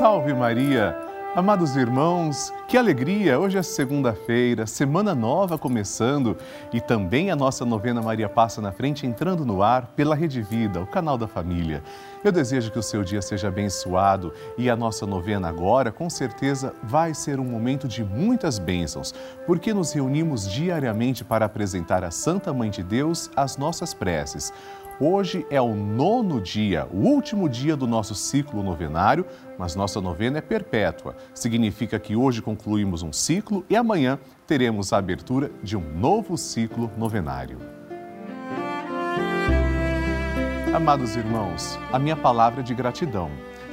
Salve Maria! Amados irmãos, que alegria! Hoje é segunda-feira, semana nova começando e também a nossa novena Maria Passa na Frente entrando no ar pela Rede Vida, o canal da família. Eu desejo que o seu dia seja abençoado e a nossa novena agora, com certeza, vai ser um momento de muitas bênçãos, porque nos reunimos diariamente para apresentar à Santa Mãe de Deus as nossas preces. Hoje é o nono dia, o último dia do nosso ciclo novenário, mas nossa novena é perpétua. Significa que hoje concluímos um ciclo e amanhã teremos a abertura de um novo ciclo novenário. Amados irmãos, a minha palavra é de gratidão.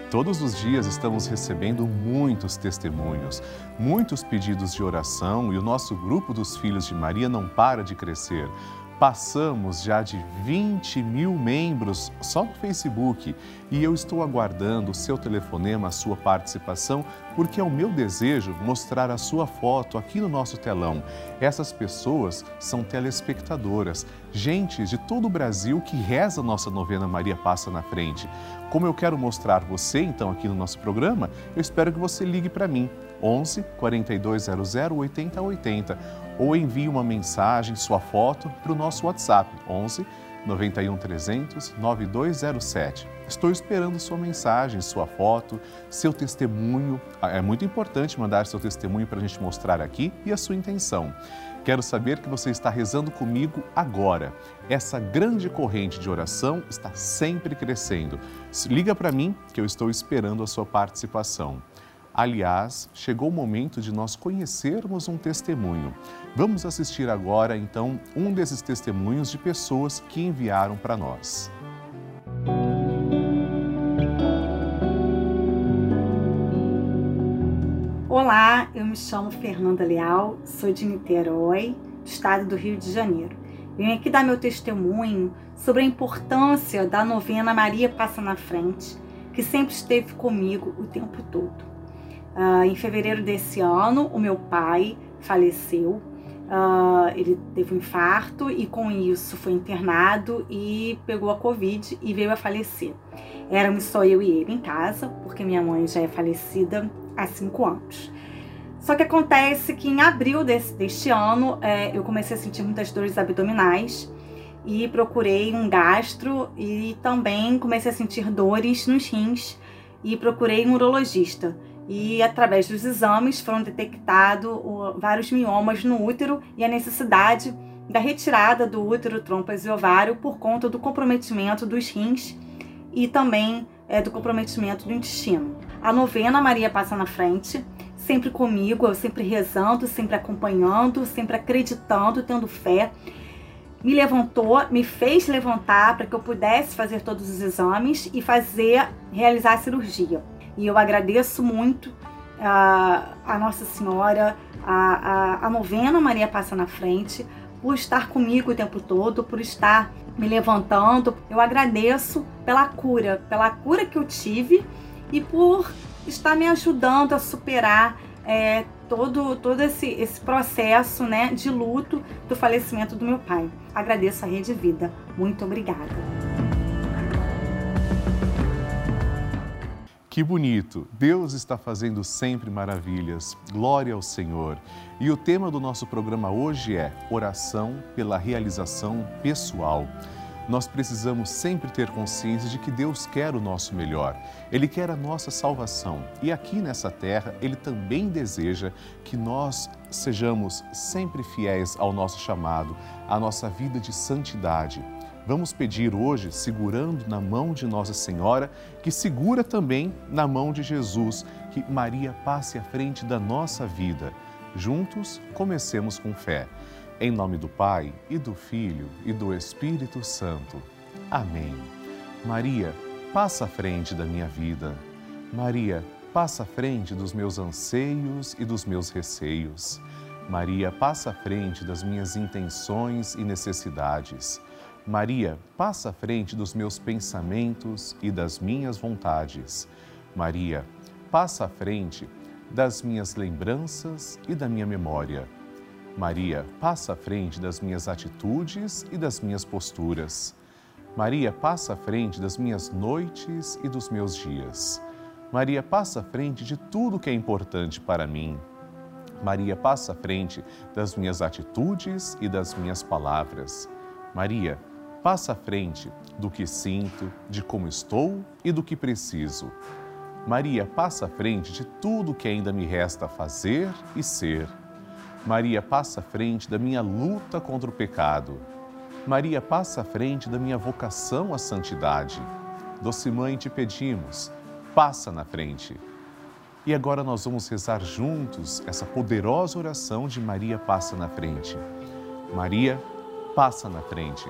Todos os dias estamos recebendo muitos testemunhos, muitos pedidos de oração e o nosso grupo dos Filhos de Maria não para de crescer. Passamos já de 20 mil membros só no Facebook. E eu estou aguardando o seu telefonema, a sua participação, porque é o meu desejo mostrar a sua foto aqui no nosso telão. Essas pessoas são telespectadoras, gente de todo o Brasil que reza a nossa novena Maria Passa na Frente. Como eu quero mostrar você então aqui no nosso programa, eu espero que você ligue para mim. 11 4200 8080 ou envie uma mensagem, sua foto, para o nosso WhatsApp 11 91 300 9207. Estou esperando sua mensagem, sua foto, seu testemunho. Ah, é muito importante mandar seu testemunho para a gente mostrar aqui e a sua intenção. Quero saber que você está rezando comigo agora. Essa grande corrente de oração está sempre crescendo. Liga para mim que eu estou esperando a sua participação. Aliás, chegou o momento de nós conhecermos um testemunho. Vamos assistir agora, então, um desses testemunhos de pessoas que enviaram para nós. Olá, eu me chamo Fernanda Leal, sou de Niterói, estado do Rio de Janeiro. Venho aqui dar meu testemunho sobre a importância da novena Maria Passa na Frente, que sempre esteve comigo o tempo todo. Uh, em fevereiro desse ano, o meu pai faleceu. Uh, ele teve um infarto e com isso foi internado e pegou a Covid e veio a falecer. Éramos só eu e ele em casa, porque minha mãe já é falecida há cinco anos. Só que acontece que em abril desse, deste ano é, eu comecei a sentir muitas dores abdominais e procurei um gastro e também comecei a sentir dores nos rins e procurei um urologista e através dos exames foram detectados vários miomas no útero e a necessidade da retirada do útero, trompas e ovário por conta do comprometimento dos rins e também é, do comprometimento do intestino. A novena Maria passa na frente, sempre comigo, eu sempre rezando, sempre acompanhando, sempre acreditando, tendo fé. Me levantou, me fez levantar para que eu pudesse fazer todos os exames e fazer, realizar a cirurgia. E eu agradeço muito a, a Nossa Senhora, a, a, a novena Maria Passa na Frente, por estar comigo o tempo todo, por estar me levantando. Eu agradeço pela cura, pela cura que eu tive e por estar me ajudando a superar é, todo, todo esse, esse processo né, de luto do falecimento do meu pai. Agradeço a Rede Vida. Muito obrigada. Que bonito! Deus está fazendo sempre maravilhas. Glória ao Senhor. E o tema do nosso programa hoje é Oração pela Realização Pessoal. Nós precisamos sempre ter consciência de que Deus quer o nosso melhor. Ele quer a nossa salvação. E aqui nessa terra, Ele também deseja que nós sejamos sempre fiéis ao nosso chamado, à nossa vida de santidade Vamos pedir hoje, segurando na mão de Nossa Senhora, que segura também na mão de Jesus, que Maria passe à frente da nossa vida. Juntos, comecemos com fé. Em nome do Pai, e do Filho, e do Espírito Santo. Amém. Maria, passa à frente da minha vida. Maria, passa à frente dos meus anseios e dos meus receios. Maria, passa à frente das minhas intenções e necessidades. Maria, passa à frente dos meus pensamentos e das minhas vontades. Maria, passa à frente das minhas lembranças e da minha memória. Maria, passa à frente das minhas atitudes e das minhas posturas. Maria, passa à frente das minhas noites e dos meus dias. Maria passa à frente de tudo que é importante para mim. Maria passa à frente das minhas atitudes e das minhas palavras. Maria passa à frente do que sinto, de como estou e do que preciso. Maria passa à frente de tudo que ainda me resta fazer e ser. Maria passa à frente da minha luta contra o pecado. Maria passa à frente da minha vocação à santidade. Doce Mãe, te pedimos, passa na frente. E agora nós vamos rezar juntos essa poderosa oração de Maria passa na frente. Maria passa na frente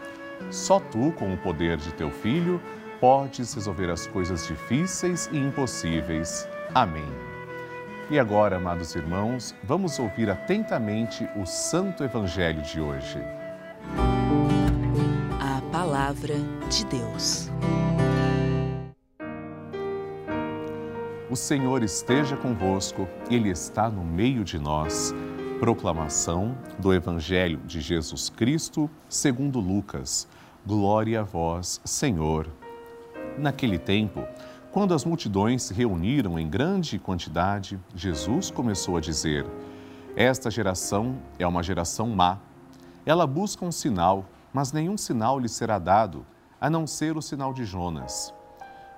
Só tu, com o poder de teu filho, podes resolver as coisas difíceis e impossíveis. Amém. E agora, amados irmãos, vamos ouvir atentamente o Santo Evangelho de hoje. A Palavra de Deus. O Senhor esteja convosco, Ele está no meio de nós. Proclamação do Evangelho de Jesus Cristo, segundo Lucas. Glória a vós, Senhor. Naquele tempo, quando as multidões se reuniram em grande quantidade, Jesus começou a dizer: Esta geração é uma geração má. Ela busca um sinal, mas nenhum sinal lhe será dado, a não ser o sinal de Jonas.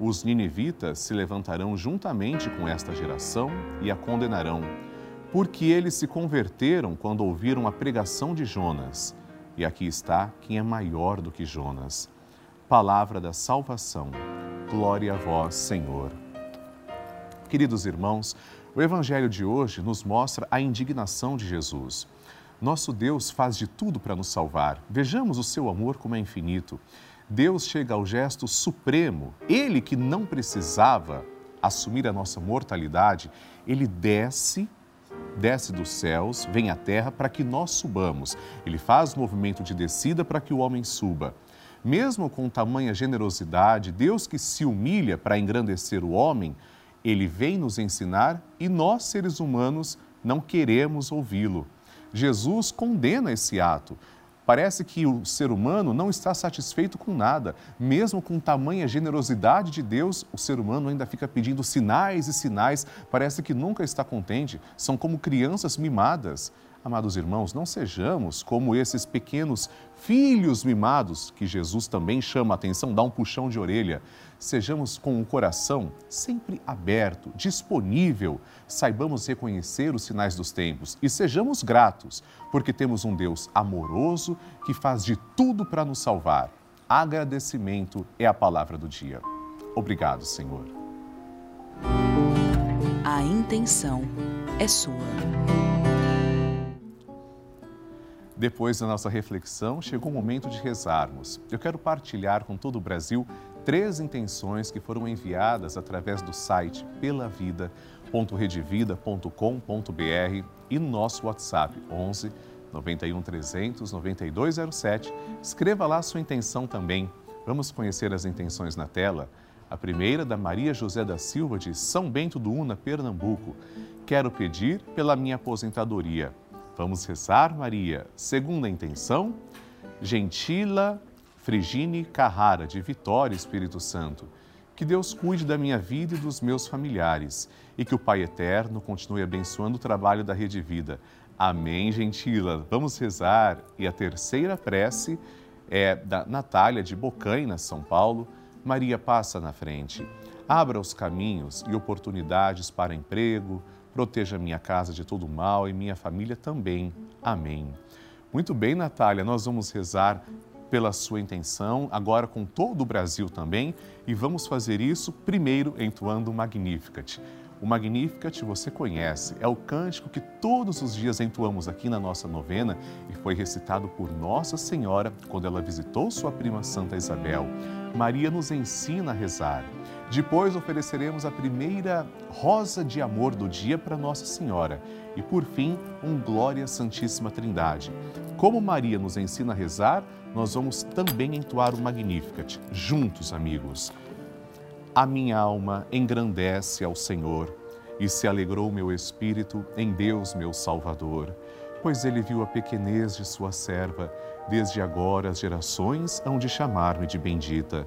os ninivitas se levantarão juntamente com esta geração e a condenarão, porque eles se converteram quando ouviram a pregação de Jonas. E aqui está quem é maior do que Jonas. Palavra da salvação. Glória a vós, Senhor. Queridos irmãos, o Evangelho de hoje nos mostra a indignação de Jesus. Nosso Deus faz de tudo para nos salvar. Vejamos o seu amor como é infinito. Deus chega ao gesto supremo. Ele que não precisava assumir a nossa mortalidade, ele desce, desce dos céus, vem à terra para que nós subamos. Ele faz o movimento de descida para que o homem suba. Mesmo com tamanha generosidade, Deus que se humilha para engrandecer o homem, ele vem nos ensinar e nós, seres humanos, não queremos ouvi-lo. Jesus condena esse ato. Parece que o ser humano não está satisfeito com nada. Mesmo com tamanha generosidade de Deus, o ser humano ainda fica pedindo sinais e sinais. Parece que nunca está contente. São como crianças mimadas. Amados irmãos, não sejamos como esses pequenos filhos mimados que Jesus também chama a atenção, dá um puxão de orelha. Sejamos com o coração sempre aberto, disponível, saibamos reconhecer os sinais dos tempos e sejamos gratos, porque temos um Deus amoroso que faz de tudo para nos salvar. Agradecimento é a palavra do dia. Obrigado, Senhor. A intenção é sua. Depois da nossa reflexão, chegou o momento de rezarmos. Eu quero partilhar com todo o Brasil três intenções que foram enviadas através do site pelavida.redevida.com.br e no nosso WhatsApp 11 91 300 9207. Escreva lá sua intenção também. Vamos conhecer as intenções na tela. A primeira da Maria José da Silva de São Bento do Una, Pernambuco. Quero pedir pela minha aposentadoria Vamos rezar, Maria. Segunda intenção, Gentila Frigine Carrara, de Vitória, Espírito Santo. Que Deus cuide da minha vida e dos meus familiares e que o Pai Eterno continue abençoando o trabalho da Rede Vida. Amém, Gentila. Vamos rezar. E a terceira prece é da Natália, de Bocaina, São Paulo. Maria passa na frente. Abra os caminhos e oportunidades para emprego, proteja minha casa de todo mal e minha família também. Amém. Muito bem, Natália, nós vamos rezar pela sua intenção, agora com todo o Brasil também, e vamos fazer isso primeiro entoando o Magnificat. O Magnificat você conhece, é o cântico que todos os dias entoamos aqui na nossa novena e foi recitado por Nossa Senhora quando ela visitou sua prima Santa Isabel. Maria nos ensina a rezar. Depois ofereceremos a primeira rosa de amor do dia para Nossa Senhora e, por fim, um Glória Santíssima Trindade. Como Maria nos ensina a rezar, nós vamos também entoar o Magnificat, juntos, amigos. A minha alma engrandece ao Senhor e se alegrou meu espírito em Deus, meu Salvador, pois ele viu a pequenez de sua serva. Desde agora as gerações hão de chamar-me de bendita.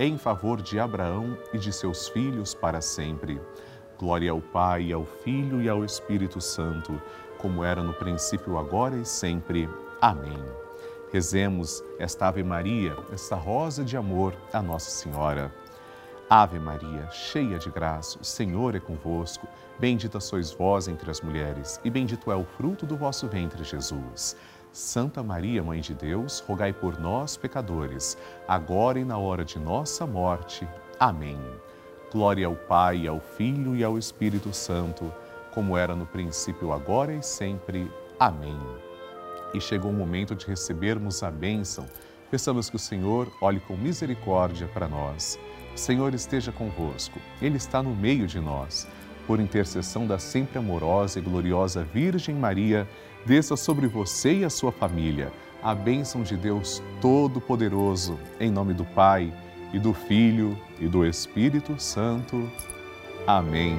em favor de Abraão e de seus filhos para sempre. Glória ao Pai, ao Filho e ao Espírito Santo, como era no princípio, agora e sempre. Amém. Rezemos esta Ave Maria, esta rosa de amor a Nossa Senhora. Ave Maria, cheia de graça, o Senhor é convosco. Bendita sois vós entre as mulheres, e bendito é o fruto do vosso ventre, Jesus. Santa Maria, Mãe de Deus, rogai por nós, pecadores, agora e na hora de nossa morte. Amém. Glória ao Pai, ao Filho e ao Espírito Santo, como era no princípio, agora e sempre. Amém. E chegou o momento de recebermos a bênção. Peçamos que o Senhor olhe com misericórdia para nós. O Senhor esteja convosco, Ele está no meio de nós. Por intercessão da sempre amorosa e gloriosa Virgem Maria, desça sobre você e a sua família a bênção de Deus Todo-Poderoso, em nome do Pai, e do Filho, e do Espírito Santo. Amém.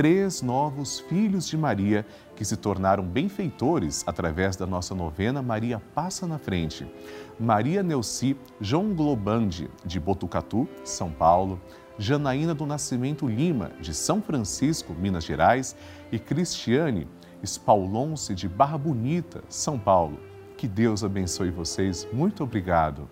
três novos filhos de Maria que se tornaram benfeitores através da nossa novena Maria Passa na Frente. Maria Neuci João Globandi, de Botucatu, São Paulo, Janaína do Nascimento Lima, de São Francisco, Minas Gerais, e Cristiane Spaulonce, de Barra Bonita, São Paulo. Que Deus abençoe vocês. Muito obrigado.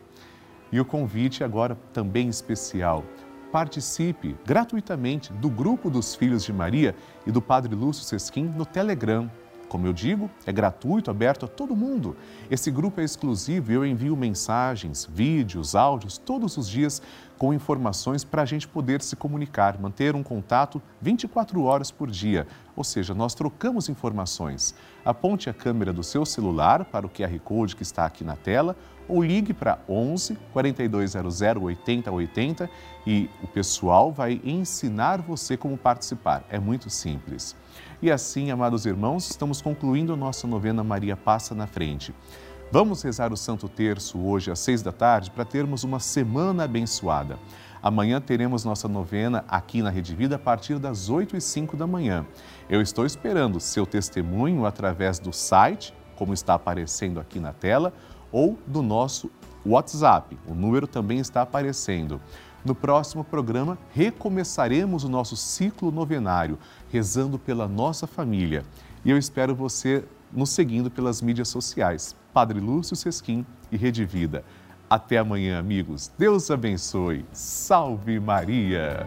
E o convite agora também especial participe gratuitamente do grupo dos Filhos de Maria e do Padre Lúcio Sesquim no Telegram. Como eu digo, é gratuito, aberto a todo mundo. Esse grupo é exclusivo e eu envio mensagens, vídeos, áudios todos os dias com informações para a gente poder se comunicar, manter um contato 24 horas por dia. Ou seja, nós trocamos informações. Aponte a câmera do seu celular para o QR Code que está aqui na tela ou ligue para 11 4200 8080 e o pessoal vai ensinar você como participar. É muito simples. E assim, amados irmãos, estamos concluindo nossa novena Maria Passa na Frente. Vamos rezar o Santo Terço hoje às seis da tarde para termos uma semana abençoada. Amanhã teremos nossa novena aqui na Rede Vida a partir das oito e cinco da manhã. Eu estou esperando seu testemunho através do site, como está aparecendo aqui na tela, ou do nosso WhatsApp. O número também está aparecendo. No próximo programa, recomeçaremos o nosso ciclo novenário, rezando pela nossa família. E eu espero você nos seguindo pelas mídias sociais. Padre Lúcio Sesquim e Rede Vida. Até amanhã, amigos. Deus abençoe. Salve Maria!